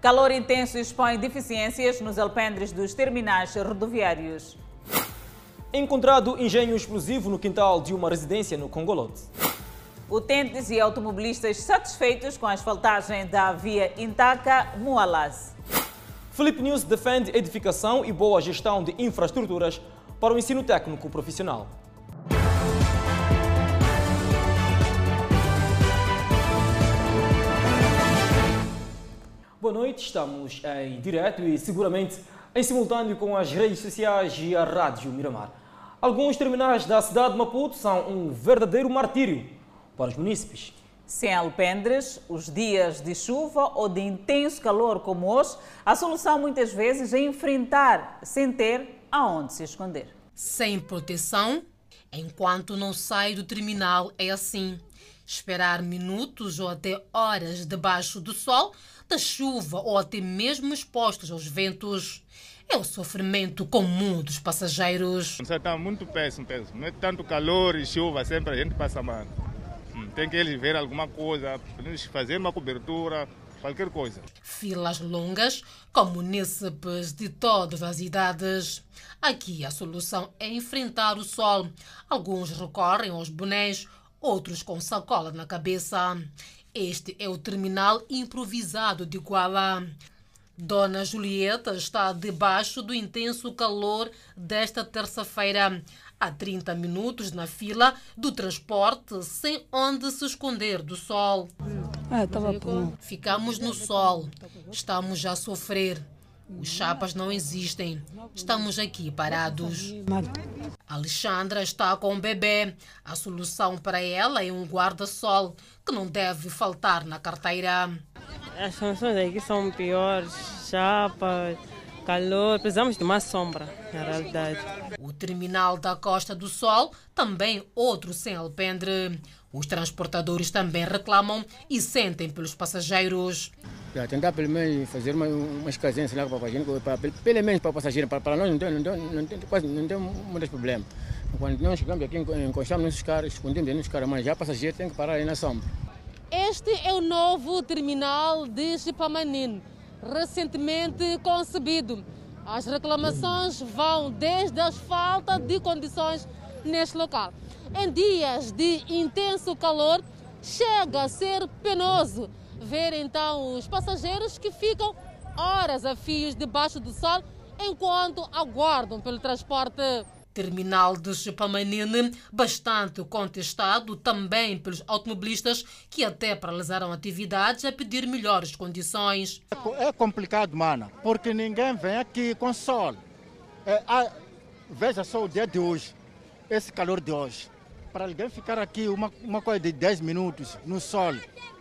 Calor intenso expõe deficiências nos alpendres dos terminais rodoviários. Encontrado engenho explosivo no quintal de uma residência no Congolote. Utentes e automobilistas satisfeitos com a asfaltagem da via Intaca-Mualas. Felipe News defende edificação e boa gestão de infraestruturas para o ensino técnico profissional. Boa noite, estamos em direto e seguramente em simultâneo com as redes sociais e a Rádio Miramar. Alguns terminais da cidade de Maputo são um verdadeiro martírio para os munícipes. Sem alpendres, os dias de chuva ou de intenso calor como hoje, a solução muitas vezes é enfrentar sem ter aonde se esconder. Sem proteção, enquanto não sai do terminal, é assim. Esperar minutos ou até horas debaixo do sol, da chuva ou até mesmo expostos aos ventos. É o sofrimento comum dos passageiros. Está muito péssimo, péssimo. Não é tanto calor e chuva, sempre a gente passa mal. Hum, tem que eles ver alguma coisa, fazer uma cobertura, qualquer coisa. Filas longas, com munícipes de todas as idades. Aqui a solução é enfrentar o sol. Alguns recorrem aos bonés, outros com sacola na cabeça. Este é o terminal improvisado de Guala. Dona Julieta está debaixo do intenso calor desta terça-feira. Há 30 minutos na fila do transporte, sem onde se esconder do sol. Ah. Ficamos no sol. Estamos a sofrer. Os chapas não existem. Estamos aqui parados. Alexandra está com o bebê. A solução para ela é um guarda-sol que não deve faltar na carteira. As funções aqui são piores. Chapa, calor. Precisamos de uma sombra, na realidade. O terminal da Costa do Sol também outro sem alpendre. Os transportadores também reclamam e sentem pelos passageiros. Para tentar pelo menos fazer uma, umas casinhas lá para a gente, para, pelo menos para o passageiro, para, para nós não tem, não tem, não tem, quase não tem muitos problemas. Quando nós chegamos aqui, encostamos nos carros, escondemos nos carros, mas já o passageiro tem que parar aí na sombra. Este é o novo terminal de Chipamanin, recentemente concebido. As reclamações vão desde a falta de condições neste local. Em dias de intenso calor, chega a ser penoso ver então os passageiros que ficam horas a fios debaixo do sol enquanto aguardam pelo transporte. Terminal de Chupamanine, bastante contestado também pelos automobilistas que até paralisaram atividades a pedir melhores condições. É complicado, mano, porque ninguém vem aqui com sol. É, a, veja só o dia de hoje, esse calor de hoje. Para alguém ficar aqui uma, uma coisa de 10 minutos no sol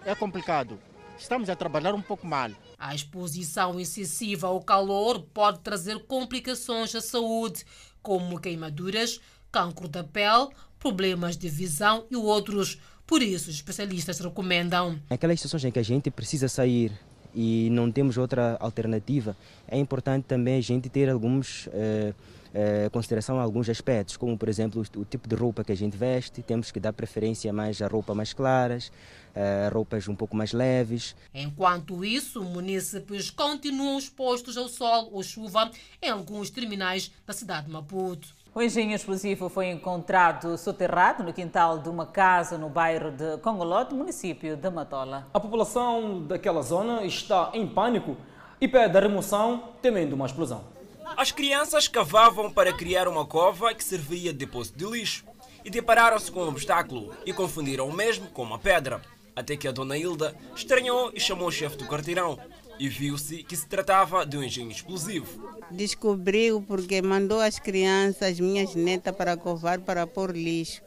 é complicado. Estamos a trabalhar um pouco mal. A exposição excessiva ao calor pode trazer complicações à saúde, como queimaduras, cancro da pele, problemas de visão e outros. Por isso, os especialistas recomendam. Aquelas situações em que a gente precisa sair e não temos outra alternativa, é importante também a gente ter alguns. Eh, eh, consideração a alguns aspectos, como por exemplo o, o, tipo de roupa que a gente veste, temos que dar preferência mais a roupa mais claras, eh, roupas um pouco mais leves. Enquanto isso, munícipes continuam expostos ao sol ou chuva em alguns terminais da cidade de Maputo. O engenho explosivo foi encontrado soterrado no quintal de uma casa no bairro de Congolote, município de Matola. A população daquela zona está em pânico e pede a remoção, temendo uma explosão. As crianças cavavam para criar uma cova que servia de depósito de lixo e depararam-se com um obstáculo e confundiram o mesmo com uma pedra. Até que a dona Hilda estranhou e chamou o chefe do quarteirão e viu-se que se tratava de um engenho explosivo. Descobriu porque mandou as crianças, minhas netas, para covar para pôr lixo.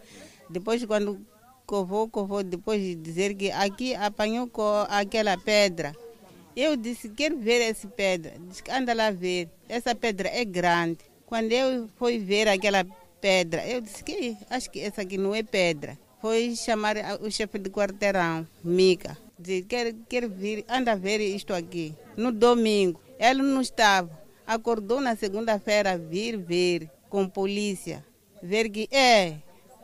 Depois, quando covou, covou, depois de dizer que aqui apanhou aquela pedra. Eu disse, quero ver essa pedra. Disse, anda lá ver. Essa pedra é grande. Quando eu fui ver aquela pedra, eu disse que acho que essa aqui não é pedra. Foi chamar o chefe de quarteirão, Mica. Disse, quer, quer vir, anda ver isto aqui. No domingo, ele não estava. Acordou na segunda-feira, vir ver com polícia. Ver que é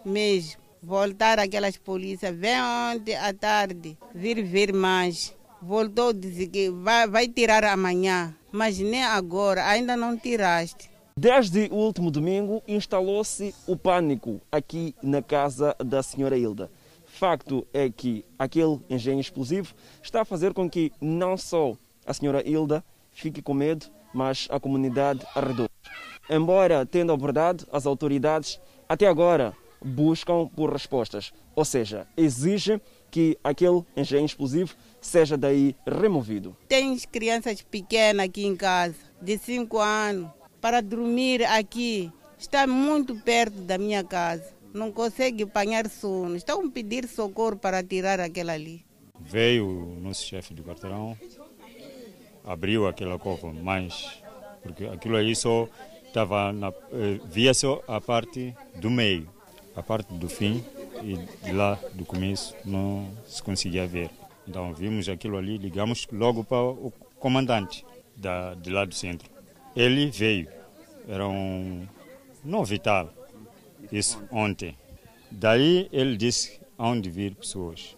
mesmo. Voltar aquelas polícias, vem ontem à tarde, vir ver mais voltou a dizer que vai, vai tirar amanhã, mas nem agora, ainda não tiraste. Desde o último domingo instalou-se o pânico aqui na casa da senhora Hilda. Facto é que aquele engenho explosivo está a fazer com que não só a senhora Hilda fique com medo, mas a comunidade ao redor. Embora tendo abordado as autoridades, até agora buscam por respostas, ou seja, exigem que aquele engenho explosivo seja daí removido. Tens crianças pequenas aqui em casa, de 5 anos, para dormir aqui. Está muito perto da minha casa. Não consegue apanhar sono. Estão a pedir socorro para tirar aquela ali. Veio o nosso chefe de quarteirão, abriu aquela cova, mas porque aquilo aí só estava na, eh, via só a parte do meio, a parte do fim e de lá do começo não se conseguia ver. Então vimos aquilo ali, ligamos logo para o comandante da, de lá do centro. Ele veio, era um não vital, isso ontem. Daí ele disse onde vir pessoas.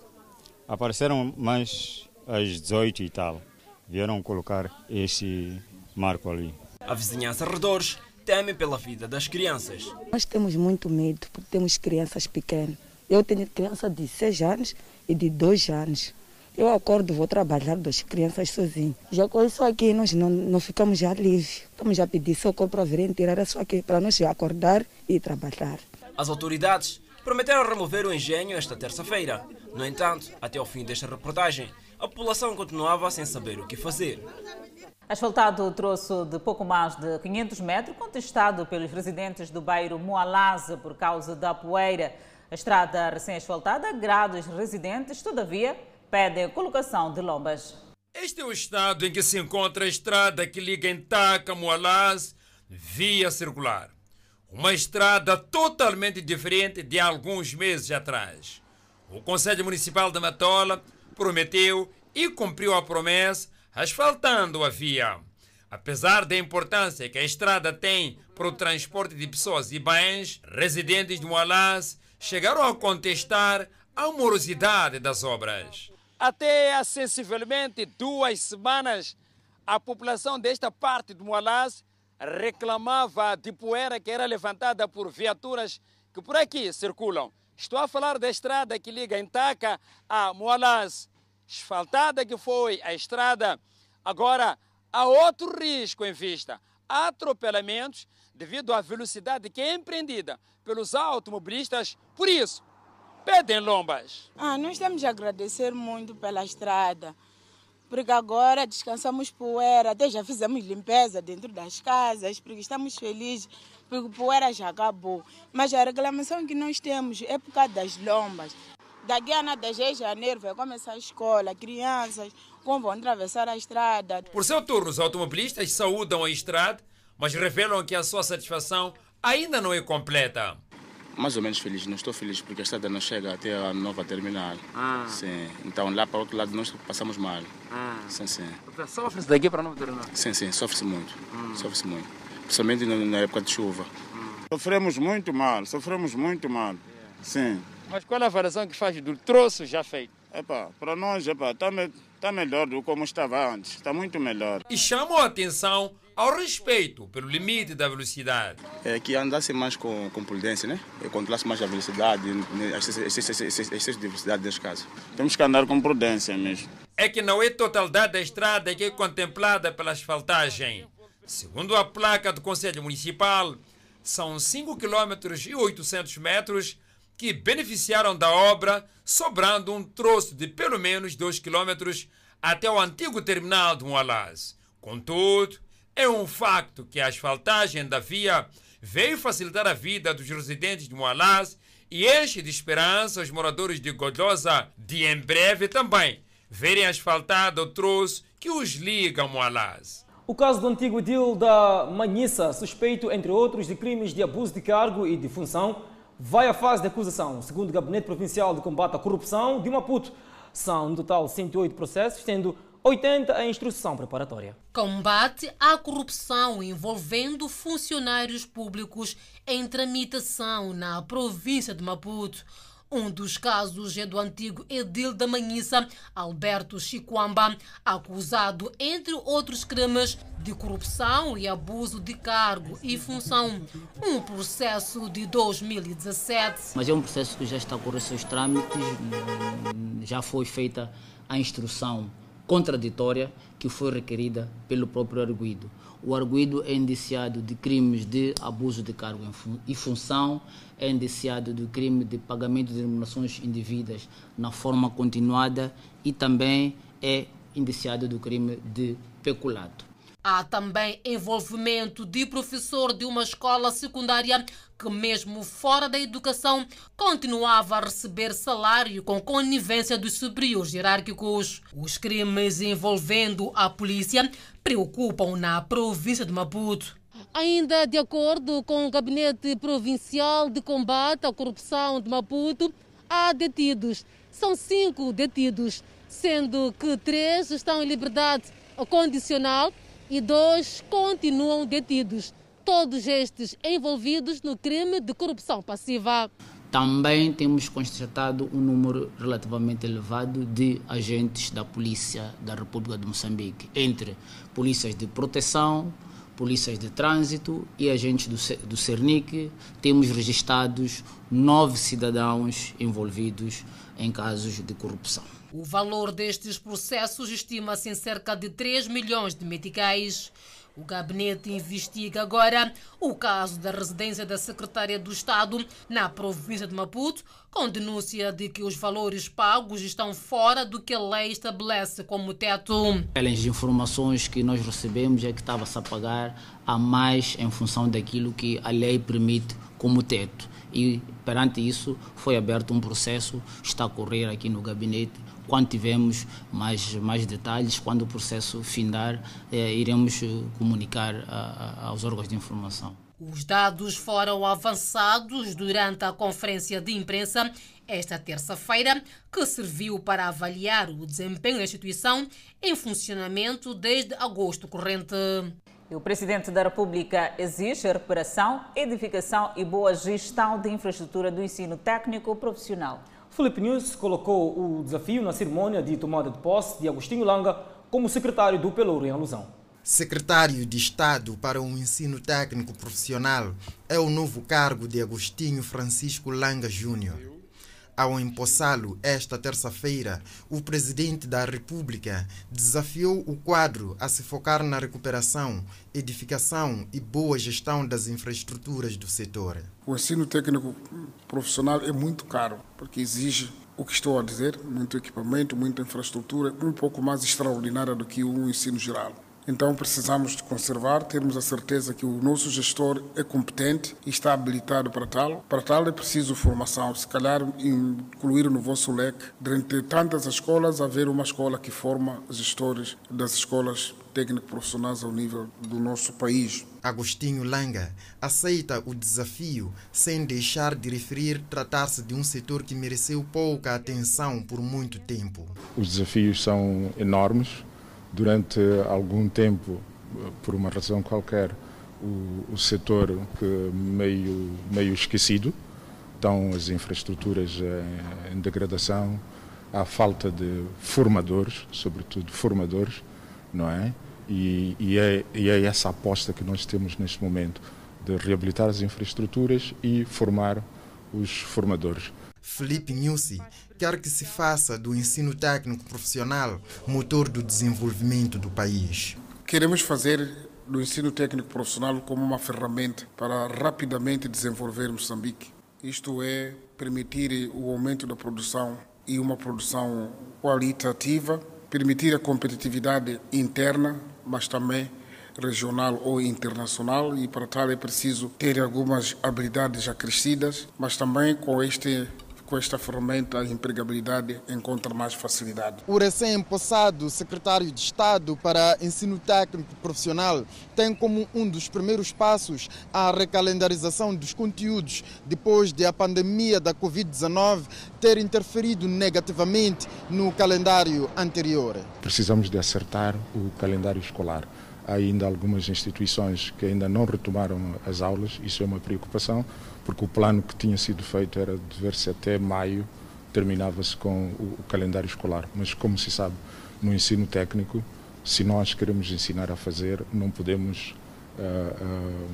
Apareceram mais às 18 e tal. Vieram colocar este marco ali. A vizinhança arredores teme pela vida das crianças. Nós temos muito medo porque temos crianças pequenas. Eu tenho criança de 6 anos e de 2 anos. Eu acordo, vou trabalhar duas crianças sozinho. Já com isso aqui, nós não, não ficamos já livres. Estamos já pedir socorro para virem tirar isso aqui, para nós acordar e trabalhar. As autoridades prometeram remover o engenho esta terça-feira. No entanto, até ao fim desta reportagem, a população continuava sem saber o que fazer. Asfaltado o troço de pouco mais de 500 metros, contestado pelos residentes do bairro Moalaza por causa da poeira. A estrada recém-asfaltada agrada os residentes, todavia, pede a colocação de lombas. Este é o estado em que se encontra a estrada que liga Entaca, Moalaz, via circular. Uma estrada totalmente diferente de alguns meses atrás. O Conselho Municipal de Matola prometeu e cumpriu a promessa, asfaltando a via. Apesar da importância que a estrada tem para o transporte de pessoas e bens, residentes de Moalaz chegaram a contestar a morosidade das obras. Até há sensivelmente duas semanas, a população desta parte do Moalaz reclamava de poeira que era levantada por viaturas que por aqui circulam. Estou a falar da estrada que liga Entaca a Moalaz, asfaltada que foi a estrada. Agora, há outro risco em vista: atropelamentos devido à velocidade que é empreendida pelos automobilistas. Por isso, pedem lombas. Ah, nós temos de agradecer muito pela estrada, porque agora descansamos poeira, até já fizemos limpeza dentro das casas, porque estamos felizes, porque poeira já acabou. Mas a reclamação que nós temos é por causa das lombas. Daqui a nada, em janeiro, vai começar a escola, crianças como vão atravessar a estrada. Por seu turno, os automobilistas saúdam a estrada, mas revelam que a sua satisfação ainda não é completa mais ou menos feliz. Não estou feliz porque a estrada não chega até a nova terminal. Ah. Sim. Então lá para o outro lado nós passamos mal. Ah. Sim, sim. Sofre-se daqui para a nova terminal? Sim, sim. Sofre-se muito. Hum. Sofre-se muito. Principalmente na época de chuva. Hum. Sofremos muito mal. Sofremos muito mal. Yeah. Sim. Mas qual é a avaliação que faz do troço já feito? Epa, para nós, está me, tá melhor do que como estava antes. Está muito melhor. E chamou a atenção ao respeito pelo limite da velocidade. É que andasse mais com, com prudência, né? E controlasse mais a velocidade, excesso de velocidade neste caso. Temos que andar com prudência mesmo. É que não é totalidade da estrada que é contemplada pela asfaltagem. Segundo a placa do Conselho Municipal, são 5 km e 800 metros que beneficiaram da obra, sobrando um troço de pelo menos 2 km até o antigo terminal de Moalaz. Contudo, é um facto que a asfaltagem da via veio facilitar a vida dos residentes de Moalaz e enche de esperança os moradores de Godlosa de em breve também verem asfaltado o troço que os liga a Moalaz. O caso do antigo edil da Manhissa, suspeito, entre outros, de crimes de abuso de cargo e de função, vai à fase de acusação. Segundo o Gabinete Provincial de Combate à Corrupção de Maputo, são no total 108 processos, tendo 80 a instrução preparatória. Combate à corrupção envolvendo funcionários públicos em tramitação na província de Maputo. Um dos casos é do antigo edil da Manhissa, Alberto Chiquamba, acusado, entre outros crimes, de corrupção e abuso de cargo e função. Um processo de 2017. Mas é um processo que já está a correr seus trâmites, já foi feita a instrução contraditória que foi requerida pelo próprio arguido. O arguido é indiciado de crimes de abuso de cargo e função, é indiciado do crime de pagamento de remunerações indevidas na forma continuada e também é indiciado do crime de peculato. Há também envolvimento de professor de uma escola secundária que, mesmo fora da educação, continuava a receber salário com conivência dos superiores hierárquicos. Os crimes envolvendo a polícia preocupam na província de Maputo. Ainda de acordo com o Gabinete Provincial de Combate à Corrupção de Maputo, há detidos. São cinco detidos, sendo que três estão em liberdade condicional e dois continuam detidos. Todos estes envolvidos no crime de corrupção passiva. Também temos constatado um número relativamente elevado de agentes da Polícia da República de Moçambique, entre polícias de proteção, polícias de trânsito e agentes do, do CERNIC. Temos registrados nove cidadãos envolvidos em casos de corrupção. O valor destes processos estima-se em cerca de 3 milhões de meticais. O gabinete investiga agora o caso da residência da secretária do Estado na província de Maputo, com denúncia de que os valores pagos estão fora do que a lei estabelece como teto. Pelas informações que nós recebemos é que estava-se a pagar a mais em função daquilo que a lei permite como teto. E perante isso foi aberto um processo, está a correr aqui no gabinete quando tivermos mais, mais detalhes, quando o processo findar, eh, iremos eh, comunicar a, a, aos órgãos de informação. Os dados foram avançados durante a conferência de imprensa esta terça-feira, que serviu para avaliar o desempenho da instituição em funcionamento desde agosto corrente. O Presidente da República exige a recuperação, edificação e boa gestão de infraestrutura do ensino técnico profissional. Felipe News colocou o desafio na cerimônia de tomada de posse de Agostinho Langa como secretário do Pelouro em alusão. Secretário de Estado para o Ensino Técnico Profissional é o novo cargo de Agostinho Francisco Langa Júnior. Ao empossá-lo esta terça-feira, o presidente da República desafiou o quadro a se focar na recuperação, edificação e boa gestão das infraestruturas do setor. O ensino técnico profissional é muito caro, porque exige o que estou a dizer, muito equipamento, muita infraestrutura, um pouco mais extraordinária do que o ensino geral. Então precisamos de conservar, termos a certeza que o nosso gestor é competente e está habilitado para tal. Para tal é preciso formação, se calhar incluir no vosso leque, dentre tantas escolas, haver uma escola que forma gestores das escolas técnico-profissionais ao nível do nosso país. Agostinho Langa aceita o desafio sem deixar de referir tratar-se de um setor que mereceu pouca atenção por muito tempo. Os desafios são enormes durante algum tempo, por uma razão qualquer, o, o setor meio, meio esquecido, estão as infraestruturas em, em degradação, há falta de formadores, sobretudo formadores, não é? E, e, é, e é essa aposta que nós temos neste momento, de reabilitar as infraestruturas e formar os formadores. Felipe Nussi quer que se faça do ensino técnico profissional motor do desenvolvimento do país. Queremos fazer do ensino técnico profissional como uma ferramenta para rapidamente desenvolver Moçambique. Isto é, permitir o aumento da produção e uma produção qualitativa, permitir a competitividade interna, mas também regional ou internacional e para tal é preciso ter algumas habilidades acrescidas, mas também com este com esta ferramenta a empregabilidade encontra mais facilidade. O recém-empossado secretário de Estado para Ensino Técnico Profissional tem como um dos primeiros passos a recalendarização dos conteúdos depois de a pandemia da Covid-19 ter interferido negativamente no calendário anterior. Precisamos de acertar o calendário escolar há ainda algumas instituições que ainda não retomaram as aulas, isso é uma preocupação, porque o plano que tinha sido feito era de ver-se até maio terminava-se com o, o calendário escolar. Mas, como se sabe, no ensino técnico, se nós queremos ensinar a fazer, não podemos uh, uh,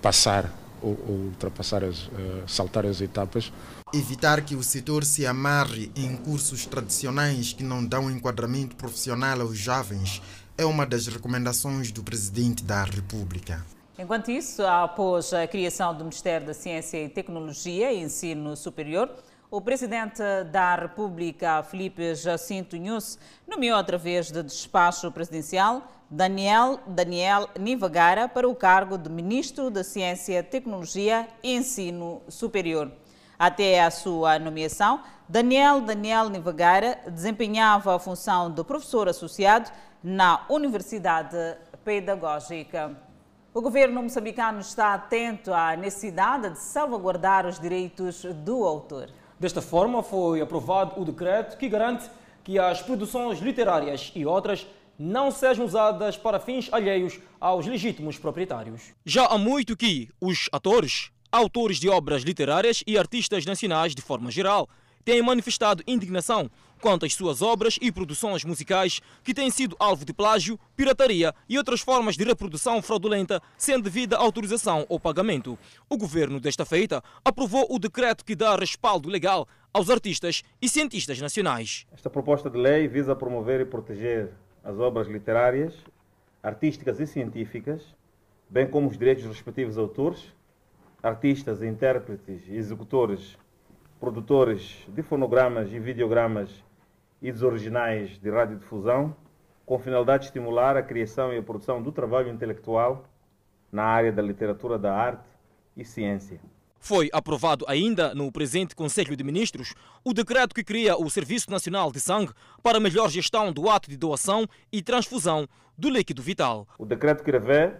passar ou, ou, ultrapassar, as, uh, saltar as etapas. Evitar que o setor se amarre em cursos tradicionais que não dão enquadramento profissional aos jovens é uma das recomendações do Presidente da República. Enquanto isso, após a criação do Ministério da Ciência e Tecnologia e Ensino Superior, o presidente da República, Felipe Jacinto Nunes, nomeou através de despacho presidencial Daniel Daniel Nivagara para o cargo de Ministro da Ciência, Tecnologia e Ensino Superior. Até a sua nomeação, Daniel Daniel Nivagara desempenhava a função de professor associado na Universidade Pedagógica. O governo moçambicano está atento à necessidade de salvaguardar os direitos do autor. Desta forma, foi aprovado o decreto que garante que as produções literárias e outras não sejam usadas para fins alheios aos legítimos proprietários. Já há muito que os atores, autores de obras literárias e artistas nacionais, de forma geral, têm manifestado indignação quanto às suas obras e produções musicais que têm sido alvo de plágio, pirataria e outras formas de reprodução fraudulenta sem devida autorização ou pagamento. O governo, desta feita, aprovou o decreto que dá respaldo legal aos artistas e cientistas nacionais. Esta proposta de lei visa promover e proteger as obras literárias, artísticas e científicas, bem como os direitos dos respectivos autores, artistas, intérpretes, executores, produtores de fonogramas e videogramas e dos originais de radiodifusão, com finalidade de estimular a criação e a produção do trabalho intelectual na área da literatura, da arte e ciência. Foi aprovado ainda no presente Conselho de Ministros o decreto que cria o Serviço Nacional de Sangue para melhor gestão do ato de doação e transfusão do líquido vital. O decreto que revê,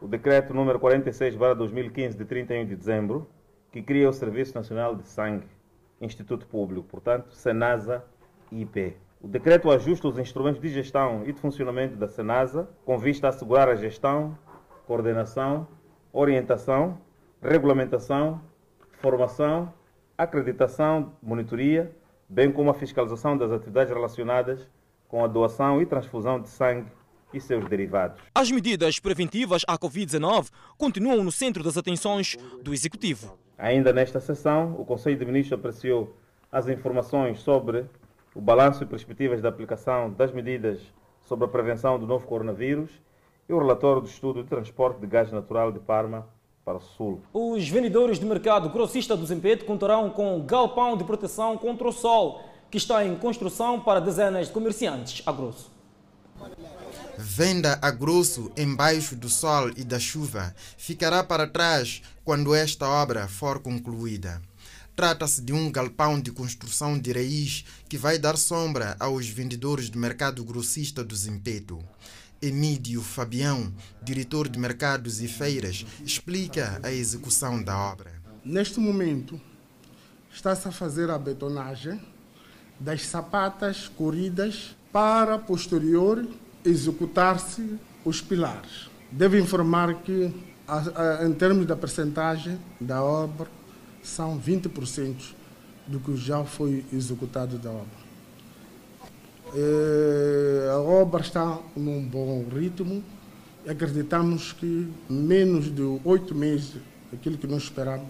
o decreto número 46/2015 de 31 de dezembro, que cria o Serviço Nacional de Sangue, Instituto Público, portanto, Senasa IP. O decreto ajusta os instrumentos de gestão e de funcionamento da Senasa com vista a assegurar a gestão, coordenação, orientação, regulamentação, formação, acreditação, monitoria, bem como a fiscalização das atividades relacionadas com a doação e transfusão de sangue e seus derivados. As medidas preventivas à Covid-19 continuam no centro das atenções do Executivo. Ainda nesta sessão, o Conselho de Ministros apreciou as informações sobre o balanço e perspectivas da aplicação das medidas sobre a prevenção do novo coronavírus e o relatório do estudo de transporte de gás natural de Parma para o Sul. Os vendedores de mercado grossista do Zimpeto contarão com um galpão de proteção contra o sol, que está em construção para dezenas de comerciantes a grosso. Venda a grosso embaixo do sol e da chuva ficará para trás quando esta obra for concluída. Trata-se de um galpão de construção de raiz que vai dar sombra aos vendedores do mercado grossista do Zimpeto. Emídio Fabião, diretor de mercados e feiras, explica a execução da obra. Neste momento, está-se a fazer a betonagem das sapatas corridas para posterior executar-se os pilares. Devo informar que, em termos da percentagem da obra, são 20% do que já foi executado da obra. É, a obra está num bom ritmo. Acreditamos que menos de oito meses, aquilo que nós esperamos,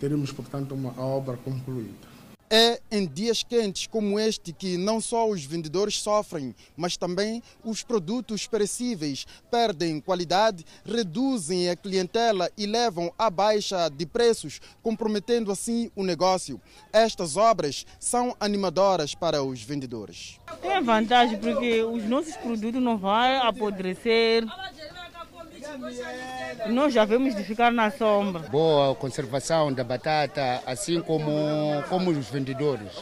teremos, portanto, uma obra concluída. É em dias quentes como este que não só os vendedores sofrem, mas também os produtos perecíveis perdem qualidade, reduzem a clientela e levam à baixa de preços, comprometendo assim o negócio. Estas obras são animadoras para os vendedores. Tem vantagem porque os nossos produtos não vão apodrecer. Nós já vemos de ficar na sombra. Boa conservação da batata, assim como, como os vendedores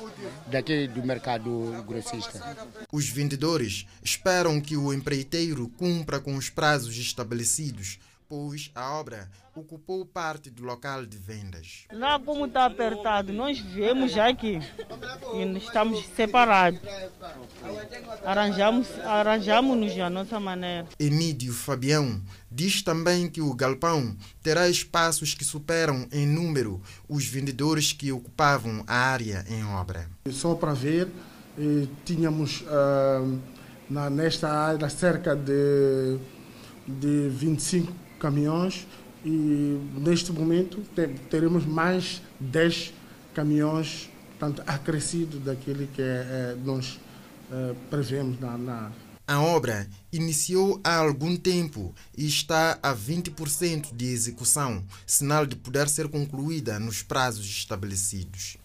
daqui do mercado grossista. Os vendedores esperam que o empreiteiro cumpra com os prazos estabelecidos, pois a obra ocupou parte do local de vendas. Lá como está apertado, nós vemos já que estamos separados. Arranjamos, arranjamos-nos a nossa maneira. Emídio Fabião diz também que o galpão terá espaços que superam em número os vendedores que ocupavam a área em obra. Só para ver, eh, tínhamos ah, na, nesta área cerca de, de 25 caminhões e neste momento teremos mais 10 caminhões portanto, acrescido daquele que é, é, nós é, prevemos na, na a obra iniciou há algum tempo e está a 20% de execução, sinal de poder ser concluída nos prazos estabelecidos.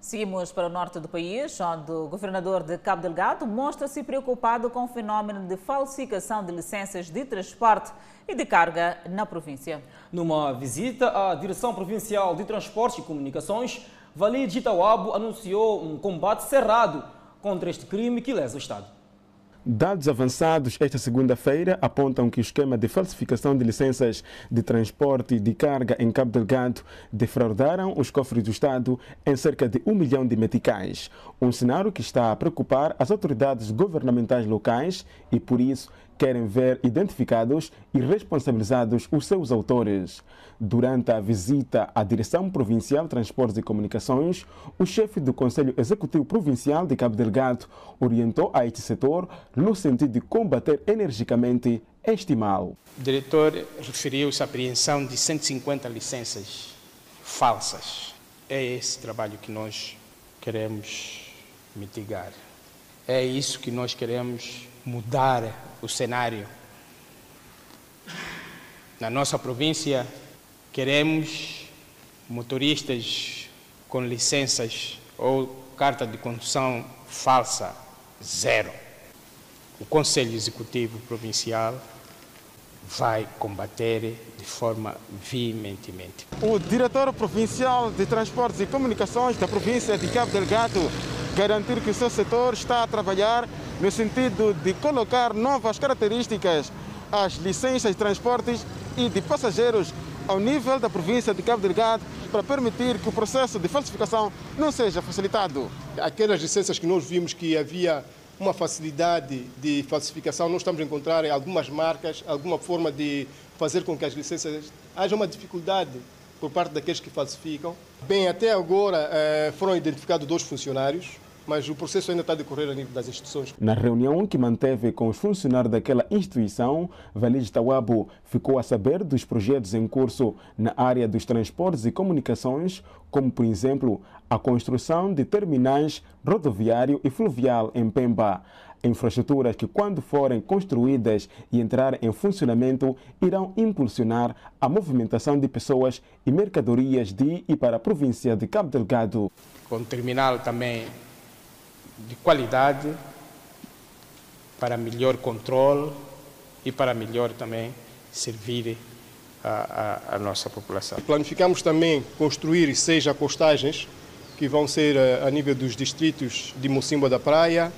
Seguimos para o norte do país, onde o governador de Cabo Delgado mostra-se preocupado com o fenômeno de falsificação de licenças de transporte e de carga na província. Numa visita à Direção Provincial de Transportes e Comunicações, Valide Itauabo anunciou um combate cerrado contra este crime que lesa o Estado. Dados avançados esta segunda-feira apontam que o esquema de falsificação de licenças de transporte de carga em Cabo Delgado defraudaram os cofres do Estado em cerca de um milhão de meticais. Um cenário que está a preocupar as autoridades governamentais locais e, por isso, querem ver identificados e responsabilizados os seus autores. Durante a visita à Direção Provincial de Transportes e Comunicações, o chefe do Conselho Executivo Provincial de Cabo Delgado orientou a este setor no sentido de combater energicamente este mal. O diretor referiu-se à apreensão de 150 licenças falsas. É esse trabalho que nós queremos mitigar. É isso que nós queremos mudar o cenário. Na nossa província, queremos motoristas com licenças ou carta de condução falsa, zero. O Conselho Executivo Provincial vai combater de forma veementemente. O diretor provincial de Transportes e Comunicações da província de Cabo Delgado garantir que o seu setor está a trabalhar no sentido de colocar novas características às licenças de transportes e de passageiros ao nível da província de Cabo Delgado para permitir que o processo de falsificação não seja facilitado. Aquelas licenças que nós vimos que havia uma facilidade de falsificação, nós estamos a encontrar algumas marcas alguma forma de fazer com que as licenças haja uma dificuldade por parte daqueles que falsificam. Bem, até agora eh, foram identificados dois funcionários, mas o processo ainda está a decorrer a nível das instituições. Na reunião que manteve com os funcionários daquela instituição, Valide Tawabo ficou a saber dos projetos em curso na área dos transportes e comunicações, como, por exemplo, a construção de terminais rodoviário e fluvial em Pemba. Infraestruturas que, quando forem construídas e entrarem em funcionamento, irão impulsionar a movimentação de pessoas e mercadorias de e para a província de Cabo Delgado. Com o terminal também de qualidade para melhor controle e para melhor também servir a, a, a, nossa população. Planificamos também construir seis acostagens que vão ser a, a nível dos distritos de Mocimboa da Praia,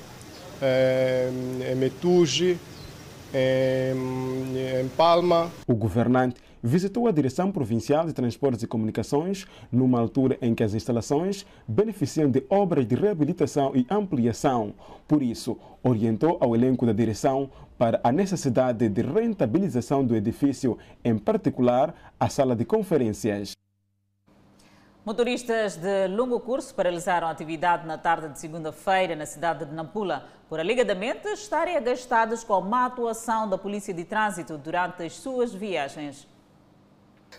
é, Metuge, em Palma. O governante visitou a Direção Provincial de Transportes e Comunicações numa altura em que as instalações beneficiam de obras de reabilitação e ampliação. Por isso, orientou ao elenco da direção para a necessidade de rentabilização do edifício, em particular a sala de conferências. Motoristas de longo curso paralisaram a atividade na tarde de segunda-feira na cidade de Nampula por alegadamente estarem agastados com a má atuação da Polícia de Trânsito durante as suas viagens.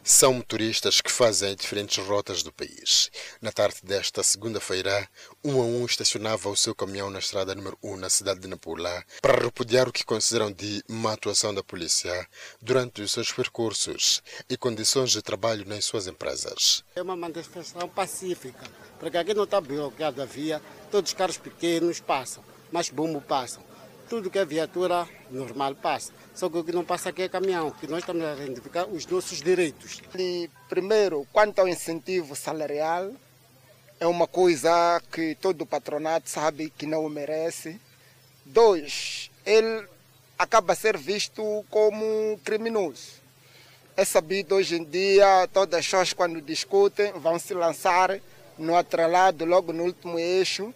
São motoristas que fazem diferentes rotas do país. Na tarde desta segunda-feira, um a um estacionava o seu caminhão na estrada número 1 na cidade de Nampula para repudiar o que consideram de má atuação da polícia durante os seus percursos e condições de trabalho nas suas empresas. É uma manifestação pacífica, porque aqui não está bloqueado a via, todos os carros pequenos passam, mas bombo passam tudo que é viatura normal passa. Só que o que não passa aqui é caminhão, que nós estamos a reivindicar os nossos direitos. E, primeiro, quanto ao incentivo salarial, é uma coisa que todo patronato sabe que não o merece. Dois, ele acaba a ser visto como criminoso. É sabido hoje em dia, todas as pessoas quando discutem vão se lançar no atrelado, logo no último eixo,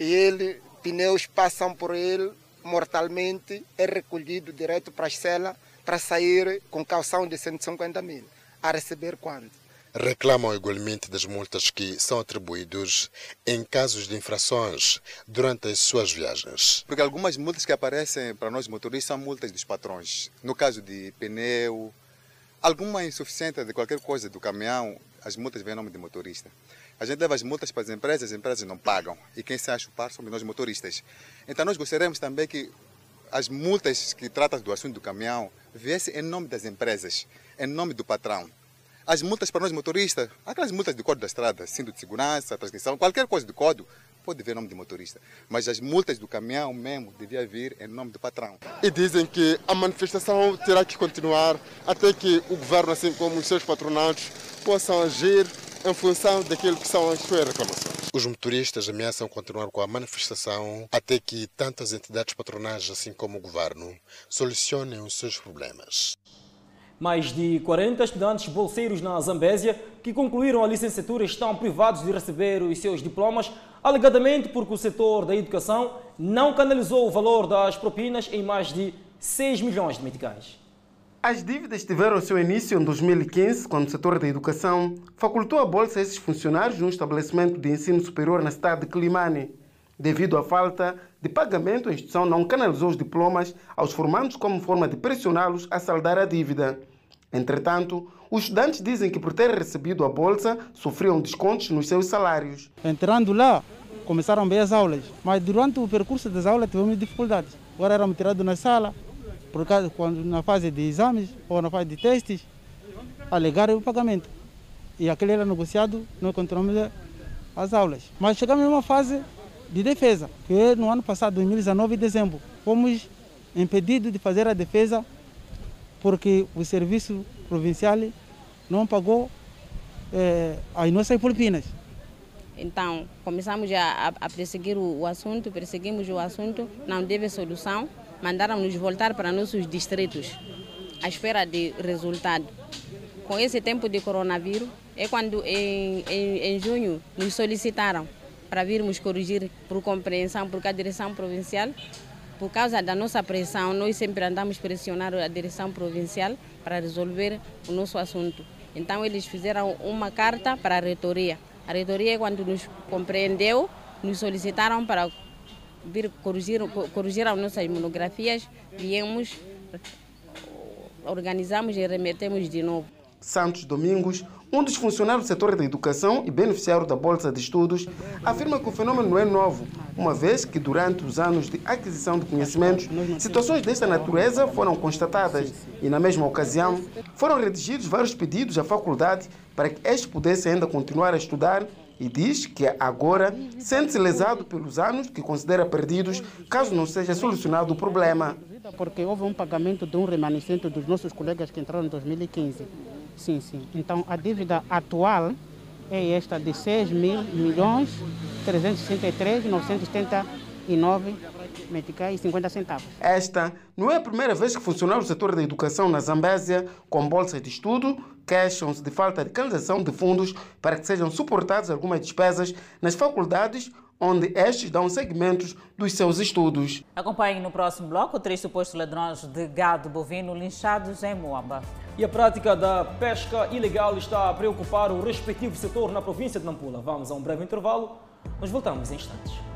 e ele, pneus passam por ele mortalmente, é recolhido direto para a cela para sair com calção de 150 mil. A receber quanto? reclamam igualmente das multas que são atribuídas em casos de infrações durante as suas viagens. Porque algumas multas que aparecem para nós motoristas são multas dos patrões. No caso de pneu, alguma insuficiência de qualquer coisa do caminhão, as multas vêm em nome de motorista. A gente leva as multas para as empresas, as empresas não pagam. E quem se acha o par somos nós motoristas. Então nós gostaríamos também que as multas que tratam do assunto do caminhão viessem em nome das empresas, em nome do patrão. As multas para nós motoristas, aquelas multas de código da estrada, cinto de segurança, transmissão, qualquer coisa de código, pode vir em nome de motorista. Mas as multas do caminhão mesmo devia vir em nome do patrão. E dizem que a manifestação terá que continuar até que o governo, assim como os seus patronatos, possam agir em função daquilo que são as suas reclamações. Os motoristas ameaçam continuar com a manifestação até que tanto as entidades patronais, assim como o governo, solucionem os seus problemas. Mais de 40 estudantes bolseiros na Zambésia que concluíram a licenciatura estão privados de receber os seus diplomas, alegadamente porque o setor da educação não canalizou o valor das propinas em mais de 6 milhões de meticais. As dívidas tiveram seu início em 2015, quando o setor da educação facultou a bolsa a esses funcionários num estabelecimento de ensino superior na cidade de Climane. Devido à falta de pagamento, a instituição não canalizou os diplomas aos formandos como forma de pressioná-los a saldar a dívida. Entretanto, os estudantes dizem que por terem recebido a bolsa, sofriam descontos nos seus salários. Entrando lá, começaram bem as aulas, mas durante o percurso das aulas tivemos dificuldades. Agora éramos tirados na sala, por causa quando na fase de exames ou na fase de testes, alegaram o pagamento. E aquele era negociado, nós continuamos as aulas. Mas chegamos em uma fase de defesa, que no ano passado, 2019, em dezembro, fomos impedidos de fazer a defesa porque o serviço provincial não pagou eh, as nossas propinas. Então, começamos a, a perseguir o, assunto, perseguimos o assunto, não teve solução, mandaram-nos voltar para nossos distritos, à espera de resultado. Com esse tempo de coronavírus, é quando em, em, em junho nos solicitaram para virmos corrigir por compreensão, porque a direção provincial por causa da nossa pressão, nós sempre andamos pressionar a direção provincial para resolver o nosso assunto. Então eles fizeram uma carta para a reitoria. A reitoria, quando nos compreendeu, nos solicitaram para vir corrigir, corrigir as nossas monografias, viemos, organizamos e remetemos de novo. Santos Domingos, um dos funcionários do setor da educação e beneficiário da Bolsa de Estudos, afirma que o fenômeno não é novo, uma vez que durante os anos de aquisição de conhecimentos, situações desta natureza foram constatadas e, na mesma ocasião, foram redigidos vários pedidos à faculdade para que estes pudessem ainda continuar a estudar e diz que agora sente-se lesado pelos anos que considera perdidos caso não seja solucionado o problema. Porque houve um pagamento de um remanescente dos nossos colegas que entraram em 2015 Sim, sim. Então a dívida atual é esta de 6 mil milhões 363 979 meticais e 50 centavos. Esta não é a primeira vez que funcionários do setor da educação na Zambésia, com bolsas de estudo, queixam-se de falta de canalização de fundos para que sejam suportadas algumas despesas nas faculdades onde estes dão segmentos dos seus estudos. Acompanhe no próximo bloco três supostos ladrões de gado bovino linchados em Moamba. E a prática da pesca ilegal está a preocupar o respectivo setor na província de Nampula. Vamos a um breve intervalo, mas voltamos em instantes.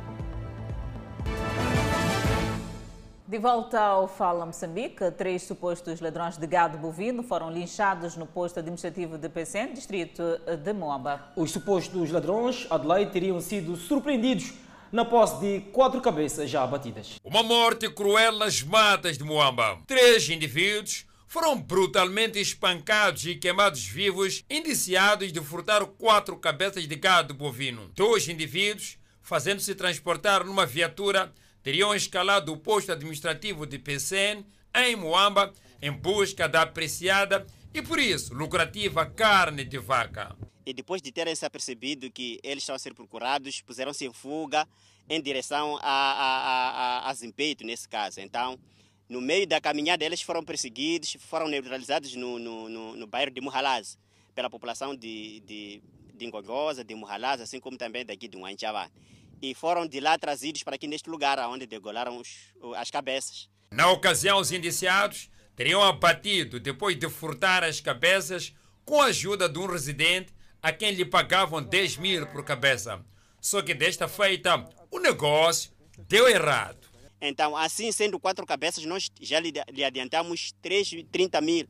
De volta ao Fala Moçambique, três supostos ladrões de gado bovino foram linchados no posto administrativo de Pecém, distrito de Moamba. Os supostos ladrões, Adelaide, teriam sido surpreendidos na posse de quatro cabeças já abatidas. Uma morte cruel nas matas de Moamba. Três indivíduos foram brutalmente espancados e queimados vivos, indiciados de furtar quatro cabeças de gado bovino. Dois indivíduos, fazendo-se transportar numa viatura, teriam escalado o posto administrativo de PCN em Moamba em busca da apreciada e por isso lucrativa carne de vaca. E depois de terem se apercebido que eles estavam a ser procurados, puseram-se em fuga em direção a, a, a, a Zimpeito, nesse caso. Então, No meio da caminhada, eles foram perseguidos, foram neutralizados no, no, no, no bairro de Muhalaz, pela população de, de, de de Muhalaz, assim como também daqui de Huanchavá. E foram de lá trazidos para aqui neste lugar, onde degolaram os, as cabeças. Na ocasião, os indiciados teriam abatido depois de furtar as cabeças com a ajuda de um residente a quem lhe pagavam 10 mil por cabeça. Só que desta feita, o negócio deu errado. Então, assim sendo quatro cabeças, nós já lhe, adiantamos 3, 30 mil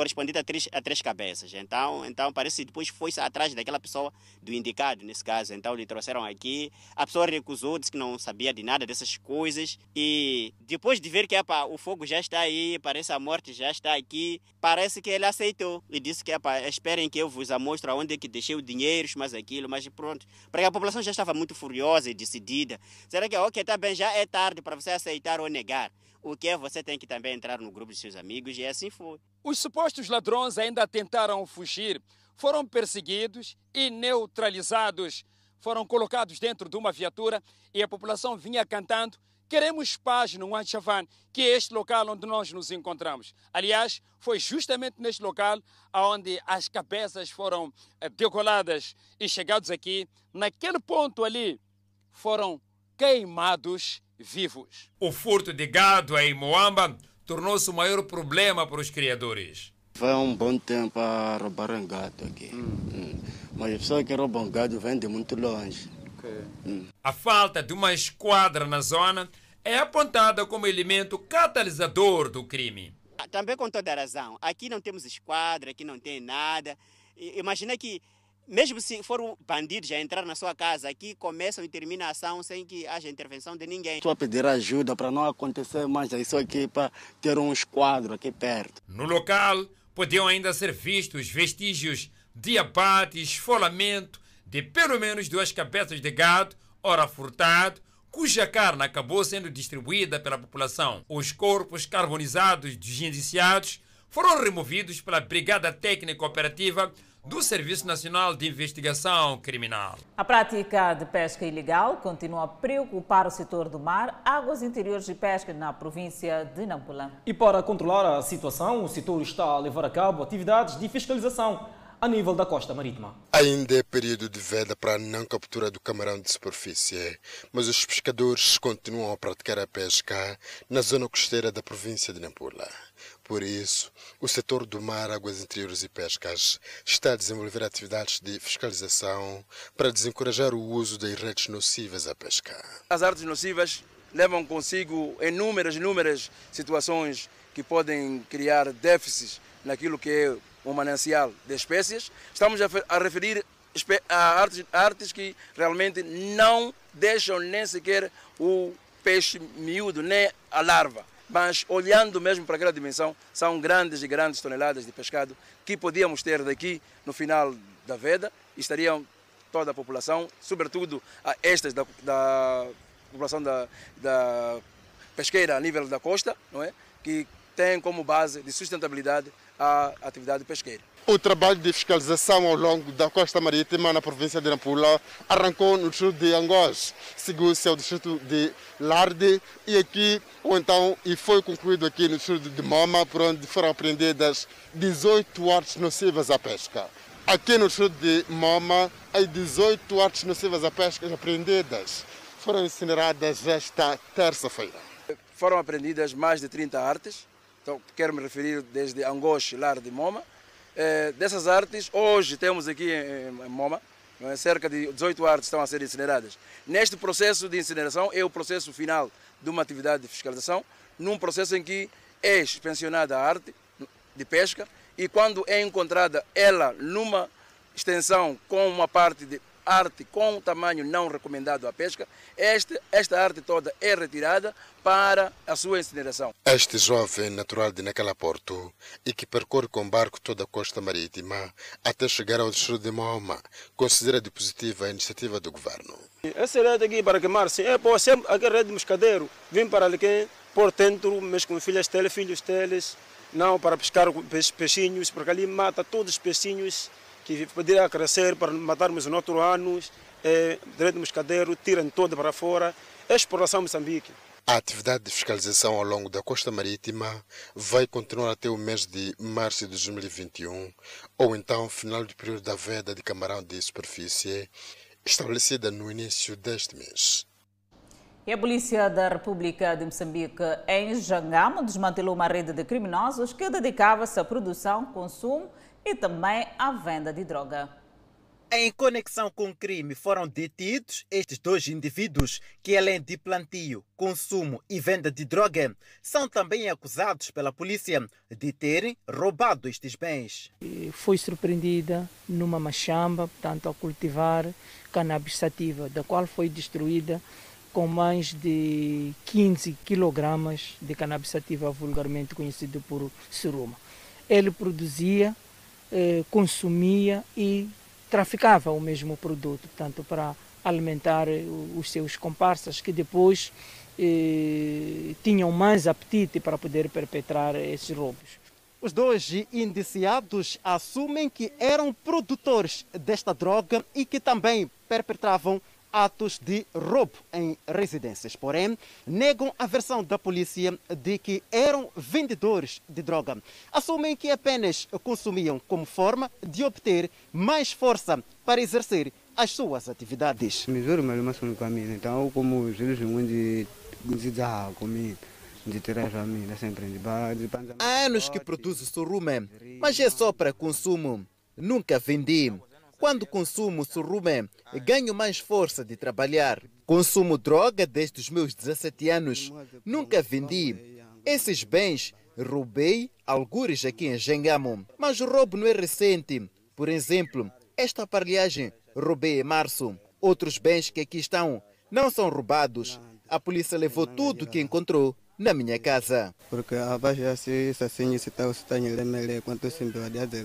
correspondente a três, a três cabeças. Então, então parece que depois foi atrás daquela pessoa do indicado, nesse caso. Então, lhe trouxeram aqui. A pessoa recusou, disse que não sabia de nada dessas coisas. E depois de ver que epa, o fogo já está aí, parece a morte já está aqui, parece que ele aceitou. E disse que epa, esperem que eu vos mostre onde é que deixei o dinheiro, mas aquilo, mas pronto. Porque a população já estava muito furiosa e decidida. Será que, ok, está bem, já é tarde para você aceitar ou negar. O que é você tem que também entrar no grupo de seus amigos e assim foi. Os supostos ladrões ainda tentaram fugir, foram perseguidos e neutralizados. Foram colocados dentro de uma viatura e a população vinha cantando Queremos paz no Anchavan, que é este local onde nós nos encontramos. Aliás, foi justamente neste local onde as cabeças foram eh, decoladas e chegados aqui, naquele ponto ali, foram queimados vivos. O furto de gado em Moamba tornou-se o maior problema para os criadores. Foi um bom tempo a roubar um gado aqui. Hum. Mas a pessoa que rouba um gado vem de muito longe. Okay. Hum. A falta de uma esquadra na zona é apontada como elemento catalisador do crime. Também com toda a razão. Aqui não temos esquadra, aqui não tem nada. Imagina que mesmo se for um bandido já entrar na sua casa, aqui começam e termina a ação sem que haja intervenção de ninguém. Estou a pedir ajuda para não acontecer mais isso aqui, para ter um esquadro aqui perto. No local, podiam ainda ser vistos vestígios de abate, esfolamento de pelo menos duas cabeças de gado, ora furtado, cuja carne acabou sendo distribuída pela população. Os corpos carbonizados dos indiciados foram removidos pela Brigada Técnica Operativa do Serviço Nacional de Investigação Criminal. A prática de pesca ilegal continua a preocupar o setor do mar, águas interiores e pesca na província de Nampula. E para controlar a situação, o setor está a levar a cabo atividades de fiscalização a nível da costa marítima. Ainda é período de veda para a não captura do camarão de superfície, mas os pescadores continuam a praticar a pesca na zona costeira da província de Nampula. Por isso, o setor do mar, águas interiores e pescas está a desenvolver atividades de fiscalização para desencorajar o uso das redes nocivas à pesca. As artes nocivas levam consigo inúmeras, inúmeras situações que podem criar déficits naquilo que é o manancial de espécies. Estamos a referir a artes, artes que realmente não deixam nem sequer o peixe miúdo, nem a larva mas olhando mesmo para aquela dimensão, são grandes e grandes toneladas de pescado que podíamos ter daqui no final da veda estariam toda a população, sobretudo a estas da, da população da, da pesqueira a nível da costa, não é? que tem como base de sustentabilidade a atividade pesqueira. O trabalho de fiscalização ao longo da costa marítima na província de Nampula arrancou no distrito de Angós, seguiu-se ao distrito de Larde e aqui, ou então, e foi concluído aqui no distrito de Moma, por onde foram apreendidas 18 artes nocivas à pesca. Aqui no distrito de Moma, as 18 artes nocivas à pesca apreendidas foram incineradas esta terça-feira. Foram apreendidas mais de 30 artes, então quero me referir desde Angós, Larde e Moma, é, dessas artes, hoje temos aqui em, Moma, é? cerca de 18 artes estão a ser incineradas. Neste processo de incineração é o processo final de uma atividade de fiscalização, num processo em que é suspensionada a arte de pesca e quando é encontrada ela numa extensão com uma parte de arte com tamanho não recomendado à pesca, este, esta arte toda é retirada para a sua incineração. Este jovem natural de Naquela Porto e que percorre com barco toda a costa marítima até chegar ao distrito de Mahoma, considera de positiva a iniciativa do governo. Essa rede aqui para queimar, sim, é por sempre aquela rede de pescadeiro, vim para ali por dentro, mas com filhas deles, filhos deles, não para pescar peixinhos, porque ali mata todos os peixinhos que poderia crescer para matarmos no outro ano, é, direito do moscadeiro, tiram todo para fora. É exploração Moçambique. A atividade de fiscalização ao longo da costa marítima vai continuar até o mês de março de 2021, ou então final do período da veda de camarão de superfície, estabelecida no início deste mês. E a Polícia da República de Moçambique, em Jangamo, desmantelou uma rede de criminosos que dedicava-se à produção, consumo e também à venda de droga. Em conexão com o crime, foram detidos estes dois indivíduos que, além de plantio, consumo e venda de droga, são também acusados pela polícia de terem roubado estes bens. Foi surpreendida numa machamba, portanto, a cultivar cannabis sativa, da qual foi destruída com mais de 15 quilogramas de cannabis sativa, vulgarmente conhecido por suruma. Ele produzia, eh, consumia e traficava o mesmo produto, portanto, para alimentar eh, os seus comparsas, que depois eh, tinham mais apetite para poder perpetrar esses roubos. Os dois indiciados assumem que eram produtores desta droga e que também perpetravam atos de roubo em residências. Porém, negam a versão da polícia de que eram vendedores de droga. Assumem que apenas consumiam como forma de obter mais força para exercer as suas atividades. Então, como. Há anos que produzo surume, mas é só para consumo. Nunca vendi. Quando consumo surrume, ganho mais força de trabalhar. Consumo droga desde os meus 17 anos. Nunca vendi. Esses bens roubei algures aqui em Jengamo. Mas o roubo não é recente. Por exemplo, esta aparelhagem roubei em março. Outros bens que aqui estão não são roubados. A polícia levou tudo que encontrou na minha casa. Porque abaixo assim, assim, se está, se está, quanto sempre vai dizer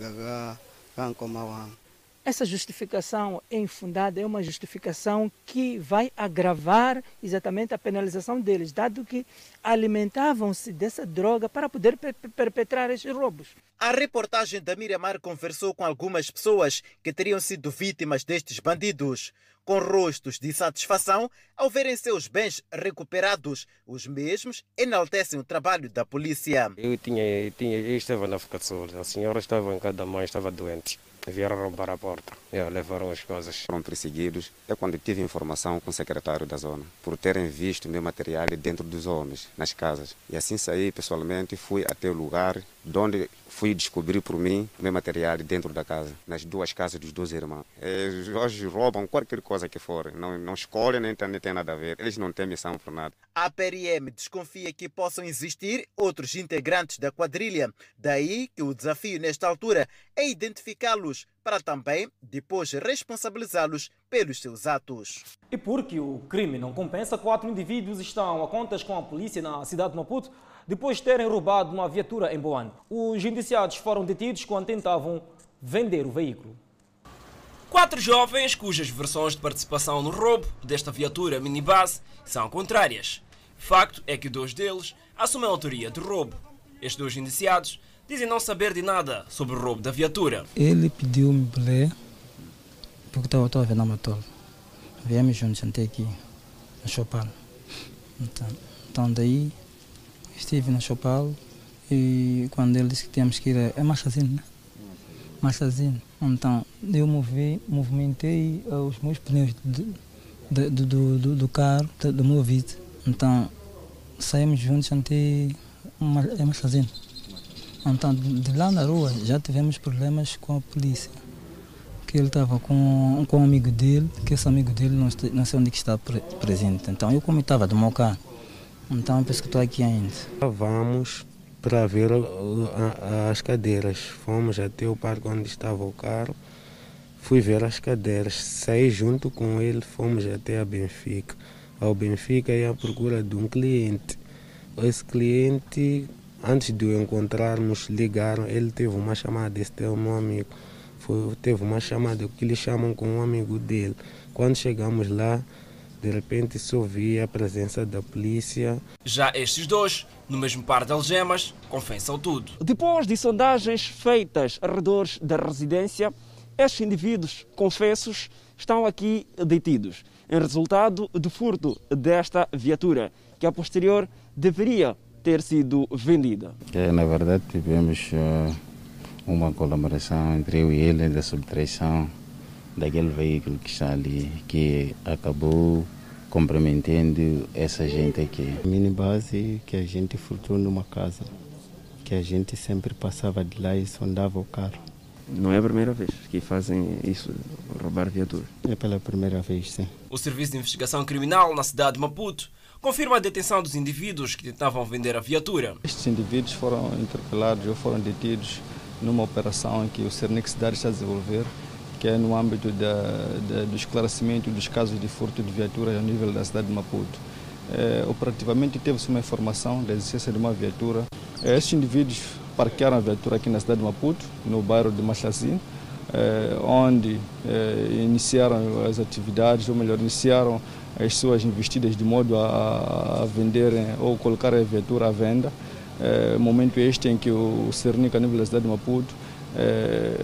essa justificação é infundada, é uma justificação que vai agravar exatamente a penalização deles, dado que alimentavam-se dessa droga para poder perpetrar esses roubos. A reportagem da Miramar conversou com algumas pessoas que teriam sido vítimas destes bandidos. Com rostos de satisfação ao verem seus bens recuperados, os mesmos enaltecem o trabalho da polícia. Eu, tinha, eu, tinha, eu estava na Ficação, a senhora estava em cada mãe, estava doente vieram roubar a porta. É, levaram as coisas. Foram perseguidos. É quando tive informação com o secretário da zona, por terem visto meu material dentro dos homens, nas casas. E assim saí pessoalmente, fui até o lugar onde fui descobrir por mim meu material dentro da casa, nas duas casas dos dois irmãos. Eles hoje roubam qualquer coisa que for, não, não escolhem nem nem tem nada a ver, eles não têm missão por nada. A PRM desconfia que possam existir outros integrantes da quadrilha, daí que o desafio nesta altura é identificá-los para também depois responsabilizá-los pelos seus atos. E porque o crime não compensa, quatro indivíduos estão a contas com a polícia na cidade de Maputo depois de terem roubado uma viatura em Boane. Os indiciados foram detidos quando tentavam vender o veículo. Quatro jovens cujas versões de participação no roubo desta viatura minibus são contrárias. Facto é que dois deles assumem a autoria do roubo. Estes dois indiciados dizem não saber de nada sobre o roubo da viatura. Ele pediu-me belé porque estava a ver na motor. Viemos juntos até aqui, no Chopal. Então, então daí estive no Chopal e quando ele disse que tínhamos que ir, é Machazinho, né? Machazinho. Então eu movi, movimentei os meus pneus do, do, do, do, do carro, do meu vídeo. Então saímos juntos até Machazinho. Então, de lá na rua já tivemos problemas com a polícia. Que ele estava com, com um amigo dele, que esse amigo dele não, não sei onde que está presente. Então, eu como estava do meu carro, então por isso que estou aqui ainda. Vamos para ver as cadeiras. Fomos até o parque onde estava o carro. Fui ver as cadeiras. Saí junto com ele, fomos até a Benfica. Ao Benfica e à procura de um cliente. Esse cliente Antes de o encontrarmos, ligaram, ele teve uma chamada, esse é o meu amigo. Foi, teve uma chamada que eles chamam com um amigo dele. Quando chegamos lá, de repente só vi a presença da polícia. Já estes dois, no mesmo par de algemas, confessam tudo. Depois de sondagens feitas ao redor da residência, estes indivíduos confessos estão aqui detidos, em resultado do furto desta viatura. que a posterior deveria ter sido vendida. É, na verdade, tivemos uh, uma colaboração entre eu e ele da subtraição daquele veículo que está ali, que acabou comprometendo essa gente aqui. Mini base que a gente furtou numa casa, que a gente sempre passava de lá e sondava o carro. Não é a primeira vez que fazem isso, roubar viaturas? É pela primeira vez, sim. O Serviço de Investigação Criminal na cidade de Maputo confirma a detenção dos indivíduos que tentavam vender a viatura. Estes indivíduos foram interpelados ou foram detidos numa operação em que o Cernic Cidade está a desenvolver, que é no âmbito da, da, do esclarecimento dos casos de furto de viaturas a nível da cidade de Maputo. É, operativamente teve-se uma informação da existência de uma viatura. É, estes indivíduos parquearam a viatura aqui na cidade de Maputo, no bairro de Machazin, é, onde é, iniciaram as atividades, ou melhor, iniciaram as suas investidas de modo a, a venderem ou colocar a viatura à venda. É, momento este em que o Cernica, a nível da cidade de Maputo, é,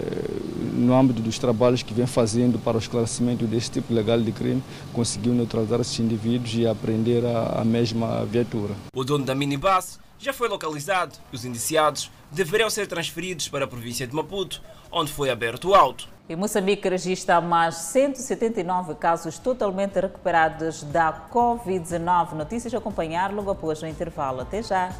no âmbito dos trabalhos que vem fazendo para o esclarecimento desse tipo legal de crime, conseguiu neutralizar esses indivíduos e apreender a, a mesma viatura. O dono da minibus já foi localizado e os indiciados deverão ser transferidos para a província de Maputo, onde foi aberto o auto. E Moçambique registra mais 179 casos totalmente recuperados da Covid-19. Notícias a acompanhar logo após o intervalo. Até já.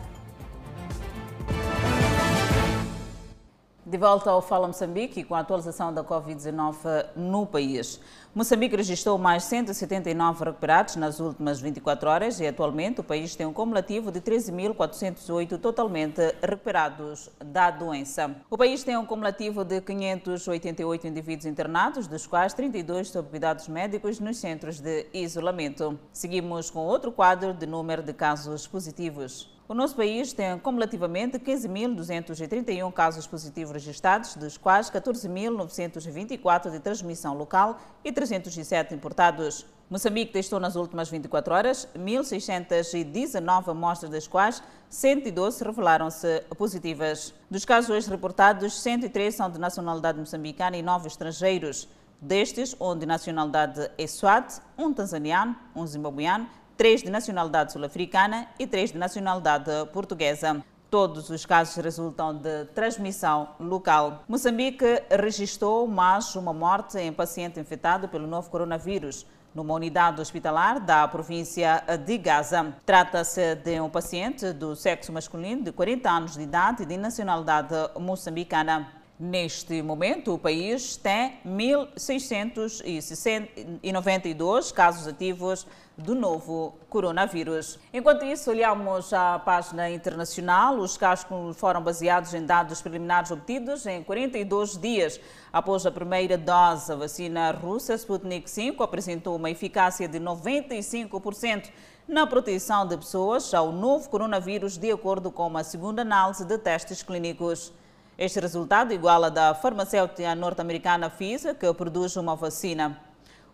De volta ao Fala Moçambique com a atualização da Covid-19 no país. Moçambique registrou mais 179 recuperados nas últimas 24 horas e atualmente o país tem um cumulativo de 13.408 totalmente recuperados da doença. O país tem um cumulativo de 588 indivíduos internados, dos quais 32 sob cuidados médicos nos centros de isolamento. Seguimos com outro quadro de número de casos positivos. O nosso país tem cumulativamente 15.231 casos positivos registrados, dos quais 14.924 de transmissão local e 307 importados. Moçambique testou nas últimas 24 horas 1.619 amostras, das quais 112 revelaram-se positivas. Dos casos hoje reportados, 103 são de nacionalidade moçambicana e 9 estrangeiros. Destes, um de nacionalidade é Swat, um tanzaniano, um zimbabuiano três de nacionalidade sul-africana e três de nacionalidade portuguesa. Todos os casos resultam de transmissão local. Moçambique registrou mais uma morte em paciente infectado pelo novo coronavírus numa unidade hospitalar da província de Gaza. Trata-se de um paciente do sexo masculino de 40 anos de idade e de nacionalidade moçambicana. Neste momento, o país tem 1.692 casos ativos do novo coronavírus. Enquanto isso, olhamos a página internacional. Os casos foram baseados em dados preliminares obtidos em 42 dias após a primeira dose. A vacina russa Sputnik V apresentou uma eficácia de 95% na proteção de pessoas ao novo coronavírus, de acordo com uma segunda análise de testes clínicos. Este resultado iguala da farmacêutica norte-americana Pfizer, que produz uma vacina.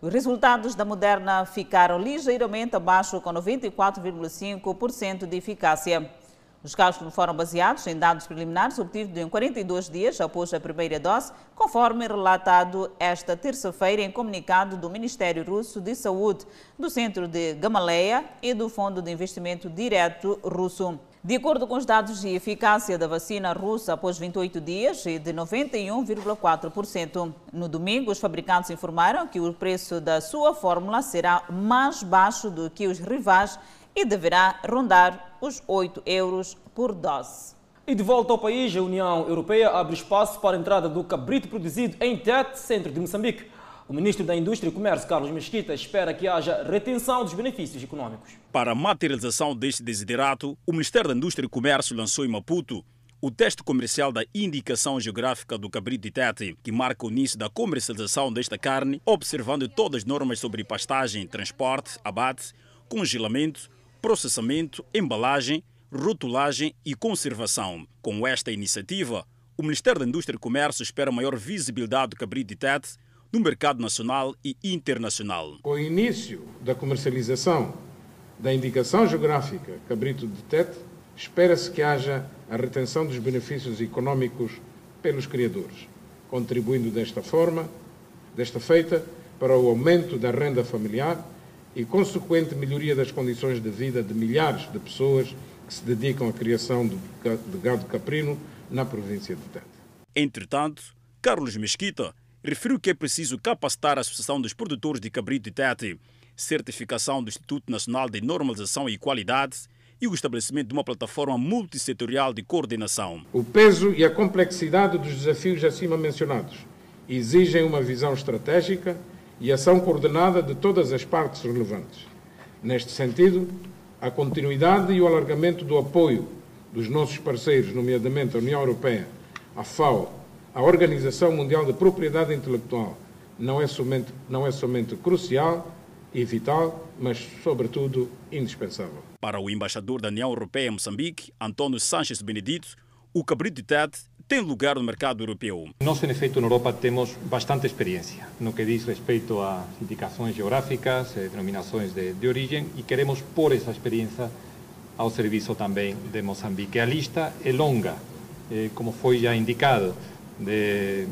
Os resultados da Moderna ficaram ligeiramente abaixo, com 94,5% de eficácia. Os cálculos foram baseados em dados preliminares obtidos em 42 dias após a primeira dose, conforme relatado esta terça-feira em comunicado do Ministério Russo de Saúde, do Centro de Gamaleia e do Fundo de Investimento Direto Russo. De acordo com os dados de eficácia da vacina russa após 28 dias e de 91,4%. No domingo, os fabricantes informaram que o preço da sua fórmula será mais baixo do que os rivais e deverá rondar os 8 euros por dose. E de volta ao país, a União Europeia abre espaço para a entrada do cabrito produzido em Tete, centro de Moçambique. O ministro da Indústria e Comércio, Carlos Mesquita, espera que haja retenção dos benefícios econômicos. Para a materialização deste desiderato, o Ministério da Indústria e Comércio lançou em Maputo o teste comercial da indicação geográfica do cabrito de tete, que marca o início da comercialização desta carne, observando todas as normas sobre pastagem, transporte, abate, congelamento, processamento, embalagem, rotulagem e conservação. Com esta iniciativa, o Ministério da Indústria e Comércio espera maior visibilidade do cabrito de tete no mercado nacional e internacional. Com o início da comercialização da indicação geográfica Cabrito de Tete, espera-se que haja a retenção dos benefícios econômicos pelos criadores, contribuindo desta forma, desta feita, para o aumento da renda familiar e consequente melhoria das condições de vida de milhares de pessoas que se dedicam à criação de gado caprino na província de Tete. Entretanto, Carlos Mesquita referiu que é preciso capacitar a Associação dos Produtores de Cabrito de Tete, certificação do Instituto Nacional de Normalização e Qualidade e o estabelecimento de uma plataforma multissetorial de coordenação. O peso e a complexidade dos desafios acima mencionados exigem uma visão estratégica e ação coordenada de todas as partes relevantes. Neste sentido, a continuidade e o alargamento do apoio dos nossos parceiros, nomeadamente a União Europeia, a FAO, a Organização Mundial de Propriedade Intelectual, não é somente, não é somente crucial e vital, mas, sobretudo, indispensável. Para o embaixador da União Europeia em Moçambique, António Sanches Benedito, o cabrito de Tete tem lugar no mercado europeu. Nós, em efeito, na Europa temos bastante experiência no que diz respeito a indicações geográficas, eh, denominações de, de origem, e queremos pôr essa experiência ao serviço também de Moçambique. A lista é longa, eh, como foi já indicado. De...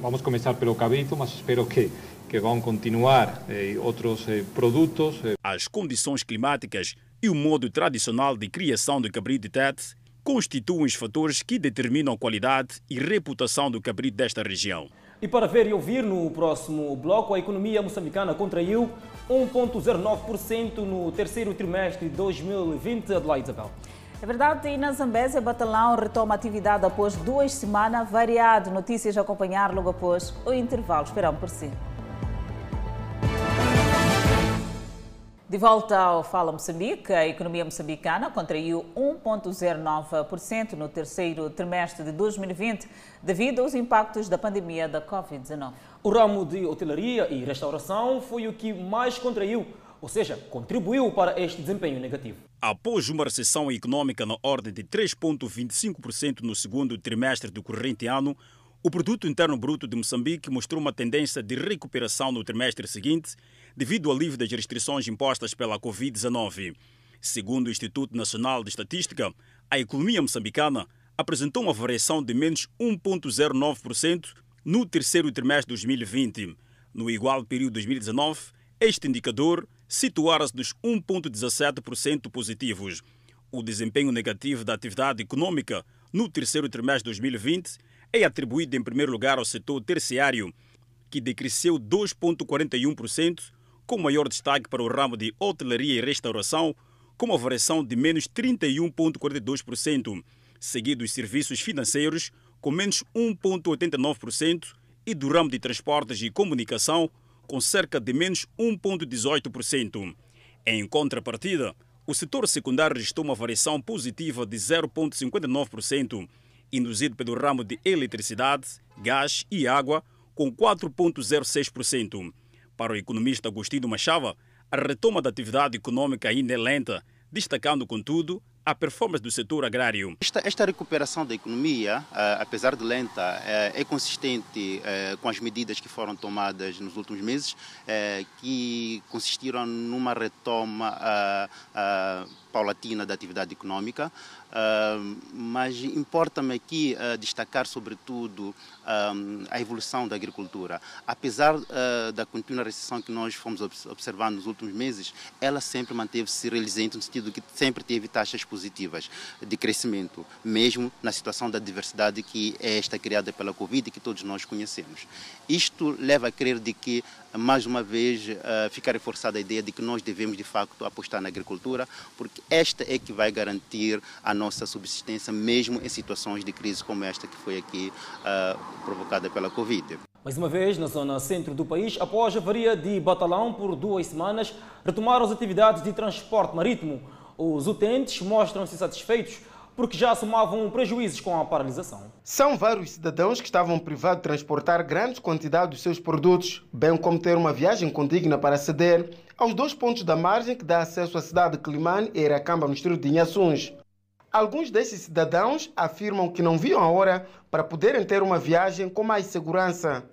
Vamos começar pelo cabrito, mas espero que que vão continuar eh, outros eh, produtos. Eh. As condições climáticas e o modo tradicional de criação do cabrito de tete constituem os fatores que determinam a qualidade e reputação do cabrito desta região. E para ver e ouvir no próximo bloco, a economia moçambicana contraiu 1,09% no terceiro trimestre de 2020. Adelaide Isabel. É verdade, e na Zambésia, Batalão retoma atividade após duas semanas variado. Notícias a acompanhar logo após o intervalo. Esperamos por si. De volta ao Fala Moçambique, a economia moçambicana contraiu 1,09% no terceiro trimestre de 2020 devido aos impactos da pandemia da Covid-19. O ramo de hotelaria e restauração foi o que mais contraiu, ou seja, contribuiu para este desempenho negativo. Após uma recessão econômica na ordem de 3,25% no segundo trimestre do corrente ano, o produto interno bruto de Moçambique mostrou uma tendência de recuperação no trimestre seguinte devido ao alívio das restrições impostas pela Covid-19. Segundo o Instituto Nacional de Estatística, a economia moçambicana apresentou uma variação de menos 1,09% no terceiro trimestre de 2020. No igual período de 2019, este indicador situara-se nos 1,17% positivos. O desempenho negativo da atividade econômica no terceiro trimestre de 2020 é atribuído em primeiro lugar ao setor terciário, que decresceu 2,41%, com maior destaque para o ramo de hotelaria e restauração, com uma variação de menos 31,42%, seguido dos serviços financeiros, com menos 1,89%, e do ramo de transportes e comunicação, com cerca de menos 1,18%. Em contrapartida, o setor secundário registrou uma variação positiva de 0,59%, induzido pelo ramo de eletricidade, gás e água, com 4,06%. Para o economista Agostinho Machava, a retoma da atividade econômica ainda é lenta, destacando, contudo, a performance do setor agrário. Esta, esta recuperação da economia, uh, apesar de lenta, uh, é consistente uh, com as medidas que foram tomadas nos últimos meses, que consistiram numa retoma paulatina da atividade econômica, Uh, mas importa-me aqui uh, destacar, sobretudo, uh, a evolução da agricultura. Apesar da contínua recessão que nós fomos observando nos últimos meses, ela sempre manteve-se resiliente, no sentido que sempre teve taxas positivas de crescimento, mesmo na situação da diversidade que é esta criada pela Covid e que todos nós conhecemos. Isto leva a crer de que, mais uma vez, fica reforçada a ideia de que nós devemos, de facto, apostar na agricultura, porque esta é que vai garantir a nossa subsistência, mesmo em situações de crise como esta que foi aqui uh, provocada pela Covid. Mais uma vez, na zona centro do país, após a avaria de Batalão por duas semanas, retomaram as atividades de transporte marítimo. Os utentes mostram-se satisfeitos porque já somavam prejuízos com a paralisação. São vários cidadãos que estavam privados de transportar grandes quantidades dos seus produtos, bem como ter uma viagem condigna para aceder aos dois pontos da margem que dá acesso à cidade de Climane e Iracamba, no distrito de Inhaçuns. Alguns desses cidadãos afirmam que não viam a hora para poderem ter uma viagem com mais segurança.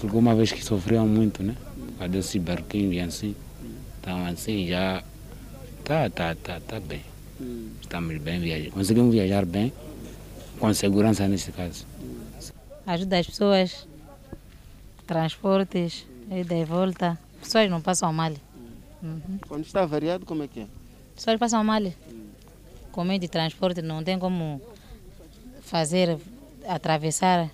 Porque uma vez que sofriam muito, né? Para desse barquinho e assim. Então assim já tá, tá, tá, tá bem. Estamos bem viajando. Conseguimos viajar bem, com segurança nesse caso. Ajuda as pessoas, transportes, ida e volta. As pessoas não passam mal. Uhum. Quando está variado, como é que é? Só eles passam mal. Com meio de transporte não tem como fazer, atravessar.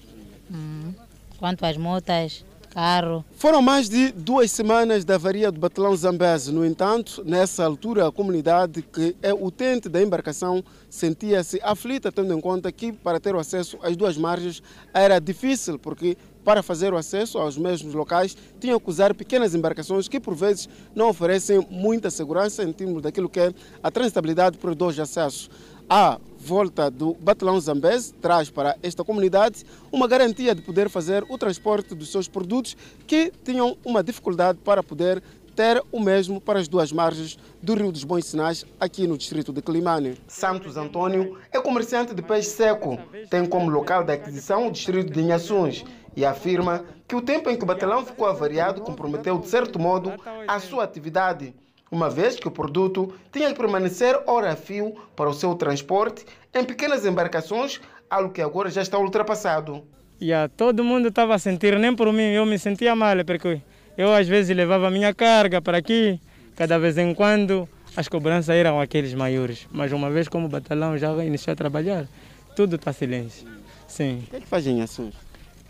Uhum. Quanto às motas, carro. Foram mais de duas semanas da avaria do Batelão Zambeze. No entanto, nessa altura, a comunidade que é utente da embarcação sentia-se aflita, tendo em conta que para ter o acesso às duas margens era difícil, porque para fazer o acesso aos mesmos locais tinham que usar pequenas embarcações que por vezes não oferecem muita segurança em termos daquilo que é a transitabilidade por dois de acesso. A volta do Batelão Zambeze traz para esta comunidade uma garantia de poder fazer o transporte dos seus produtos que tinham uma dificuldade para poder ter o mesmo para as duas margens do Rio dos Bons Sinais, aqui no distrito de Climane. Santos Antônio é comerciante de peixe seco, tem como local de aquisição o distrito de Inhações e afirma que o tempo em que o batelão ficou avariado comprometeu, de certo modo, a sua atividade, uma vez que o produto tinha que permanecer hora a fio para o seu transporte em pequenas embarcações, algo que agora já está ultrapassado. Yeah, todo mundo estava a sentir, nem por mim, eu me sentia mal, porque eu às vezes levava a minha carga para aqui, cada vez em quando as cobranças eram aqueles maiores. Mas uma vez como o batalhão já iniciou a trabalhar, tudo está silêncio. Sim. O que é que faz em ações?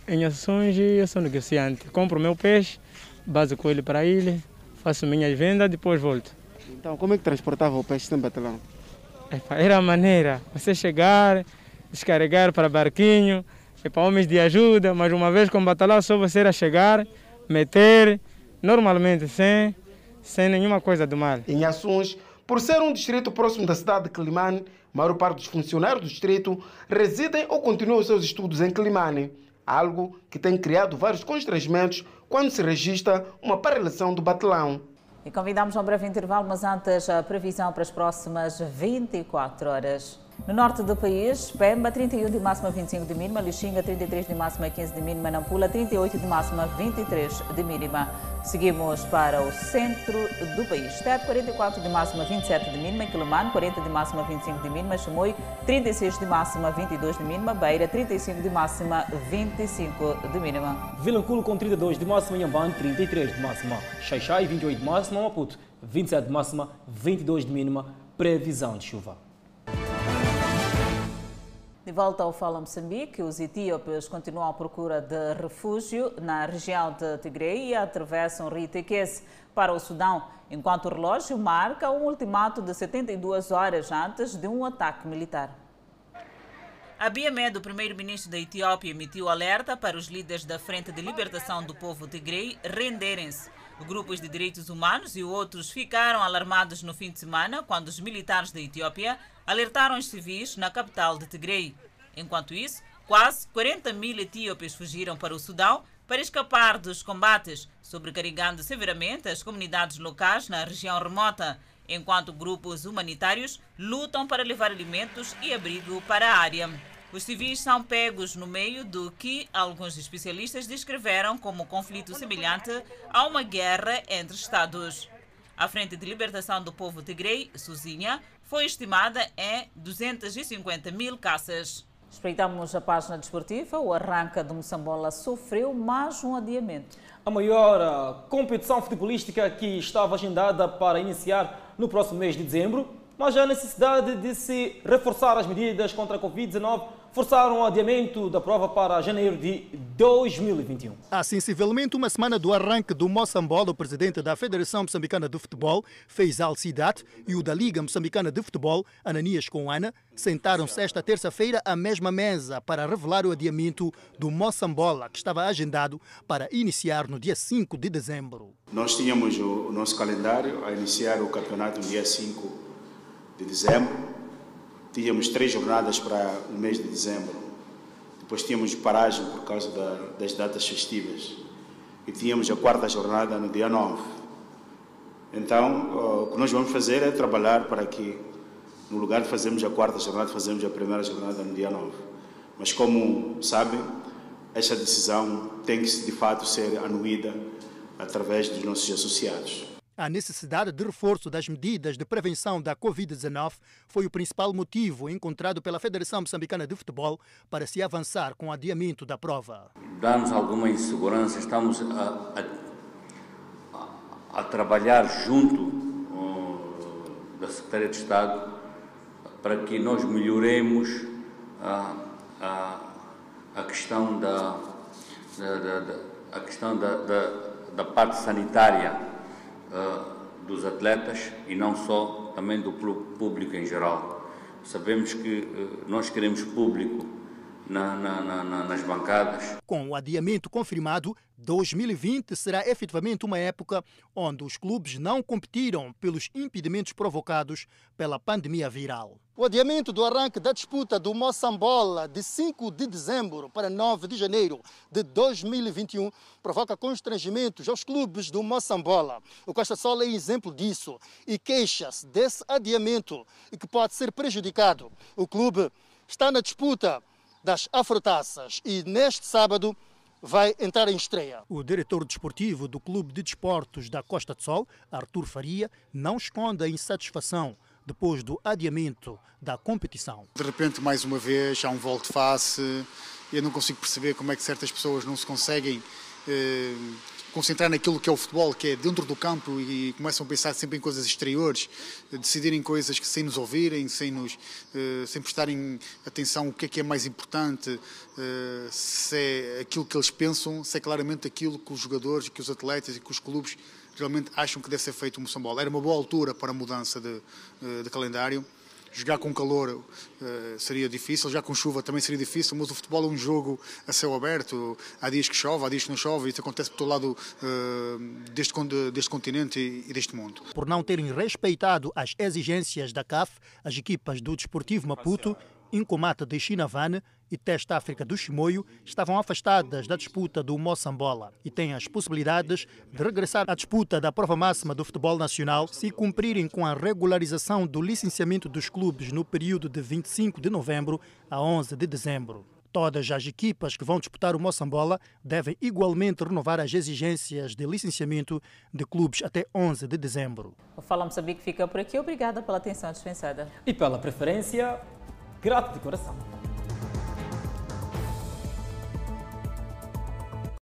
Em ações eu sou negociante. Compro o meu peixe, baso com ele para ele, faço minhas vendas, depois volto. Então, como é que transportava o peixe sem batalhão? Era a maneira, você chegar, descarregar para barquinho, é para homens de ajuda, mas uma vez com o batalhão só você era chegar, meter, normalmente sem, sem nenhuma coisa do mal. Em Ações, por ser um distrito próximo da cidade de Climane, a maior parte dos funcionários do distrito residem ou continuam os seus estudos em Climane, algo que tem criado vários constrangimentos quando se registra uma paralisação do batelão. E convidamos a um breve intervalo, mas antes a previsão para as próximas 24 horas. No norte do país, Pemba 31 de máxima 25 de mínima, Lixinga 33 de máxima 15 de mínima, Nampula 38 de máxima 23 de mínima. Seguimos para o centro do país. Tete 44 de máxima 27 de mínima, Quilomane 40 de máxima 25 de mínima, Chimoio 36 de máxima 22 de mínima, Beira 35 de máxima 25 de mínima. Vilanculo com 32 de máxima, Inhambane 33 de máxima, Xaixai 28 de máxima, Maputo 27 de máxima, 22 de mínima, previsão de chuva. De volta ao Fala Moçambique, os etíopes continuam à procura de refúgio na região de Tigre e atravessam Tequese para o Sudão, enquanto o relógio marca um ultimato de 72 horas antes de um ataque militar. Abiy Ahmed, o primeiro-ministro da Etiópia, emitiu alerta para os líderes da Frente de Libertação do Povo Tigre renderem-se. Grupos de direitos humanos e outros ficaram alarmados no fim de semana quando os militares da Etiópia alertaram os civis na capital de Tigray. Enquanto isso, quase 40 mil etíopes fugiram para o Sudão para escapar dos combates, sobrecarregando severamente as comunidades locais na região remota, enquanto grupos humanitários lutam para levar alimentos e abrigo para a área. Os civis são pegos no meio do que alguns especialistas descreveram como conflito semelhante a uma guerra entre Estados. A Frente de Libertação do Povo Tigray, Suzinha, foi estimada em 250 mil caças. Espreitamos a página desportiva. O arranque do Moçambola sofreu mais um adiamento. A maior competição futebolística que estava agendada para iniciar no próximo mês de dezembro, mas a necessidade de se reforçar as medidas contra a Covid-19 forçaram o adiamento da prova para janeiro de 2021. Há sensivelmente uma semana do arranque do Moçambola, o presidente da Federação Moçambicana de Futebol, Feizal Sidat, e o da Liga Moçambicana de Futebol, Ananias Ana, sentaram-se esta terça-feira à mesma mesa para revelar o adiamento do Moçambola, que estava agendado para iniciar no dia 5 de dezembro. Nós tínhamos o nosso calendário a iniciar o campeonato no dia 5 de dezembro. Tínhamos três jornadas para o mês de dezembro. Depois tínhamos paragem por causa da, das datas festivas. E tínhamos a quarta jornada no dia 9. Então, o que nós vamos fazer é trabalhar para que, no lugar de fazermos a quarta jornada, fazemos a primeira jornada no dia 9. Mas, como sabem, esta decisão tem que, de fato, ser anuída através dos nossos associados. A necessidade de reforço das medidas de prevenção da Covid-19 foi o principal motivo encontrado pela Federação Moçambicana de Futebol para se avançar com o adiamento da prova. Dá-nos alguma insegurança, estamos a, a, a trabalhar junto da Secretaria de Estado para que nós melhoremos a, a, a questão da, da, da, da a questão da, da, da parte sanitária uh, dos atletas e não só, também do público em geral. Sabemos que uh, nós queremos público na, na, na, nas bancadas. Com o adiamento confirmado, 2020 será efetivamente uma época onde os clubes não competiram pelos impedimentos provocados pela pandemia viral. O adiamento do arranque da disputa do Moçambola de 5 de dezembro para 9 de janeiro de 2021 provoca constrangimentos aos clubes do Moçambola. O Costa Sol é exemplo disso e queixa-se desse adiamento e que pode ser prejudicado. O clube está na disputa das afrotaças e neste sábado vai entrar em estreia. O diretor desportivo do Clube de Desportos da Costa do Sol, Artur Faria, não esconde a insatisfação depois do adiamento da competição. De repente, mais uma vez, há um volte-face. Eu não consigo perceber como é que certas pessoas não se conseguem eh, concentrar naquilo que é o futebol, que é dentro do campo e começam a pensar sempre em coisas exteriores, decidirem coisas que sem nos ouvirem, sem nos uh, sem prestarem atenção o que é que é mais importante, uh, se é aquilo que eles pensam, se é claramente aquilo que os jogadores, que os atletas e que os clubes realmente acham que deve ser feito o Moçambola. Era uma boa altura para a mudança de, uh, de calendário. Jogar com calor uh, seria difícil, já com chuva também seria difícil, mas o futebol é um jogo a céu aberto. Há dias que chove, há dias que não chove, isso acontece por todo lado uh, deste, deste continente e, e, deste mundo. Por não terem respeitado as exigências da CAF, as equipas do Desportivo Maputo Incomata de Chinavane e Teste África do Chimoio estavam afastadas da disputa do Moçambola e têm as possibilidades de regressar à disputa da prova máxima do futebol nacional se cumprirem com a regularização do licenciamento dos clubes no período de 25 de novembro a 11 de dezembro. Todas as equipas que vão disputar o Moçambola devem igualmente renovar as exigências de licenciamento de clubes até 11 de dezembro. O Fala Moçambique fica por aqui. Obrigada pela atenção dispensada. E pela preferência grato de coração.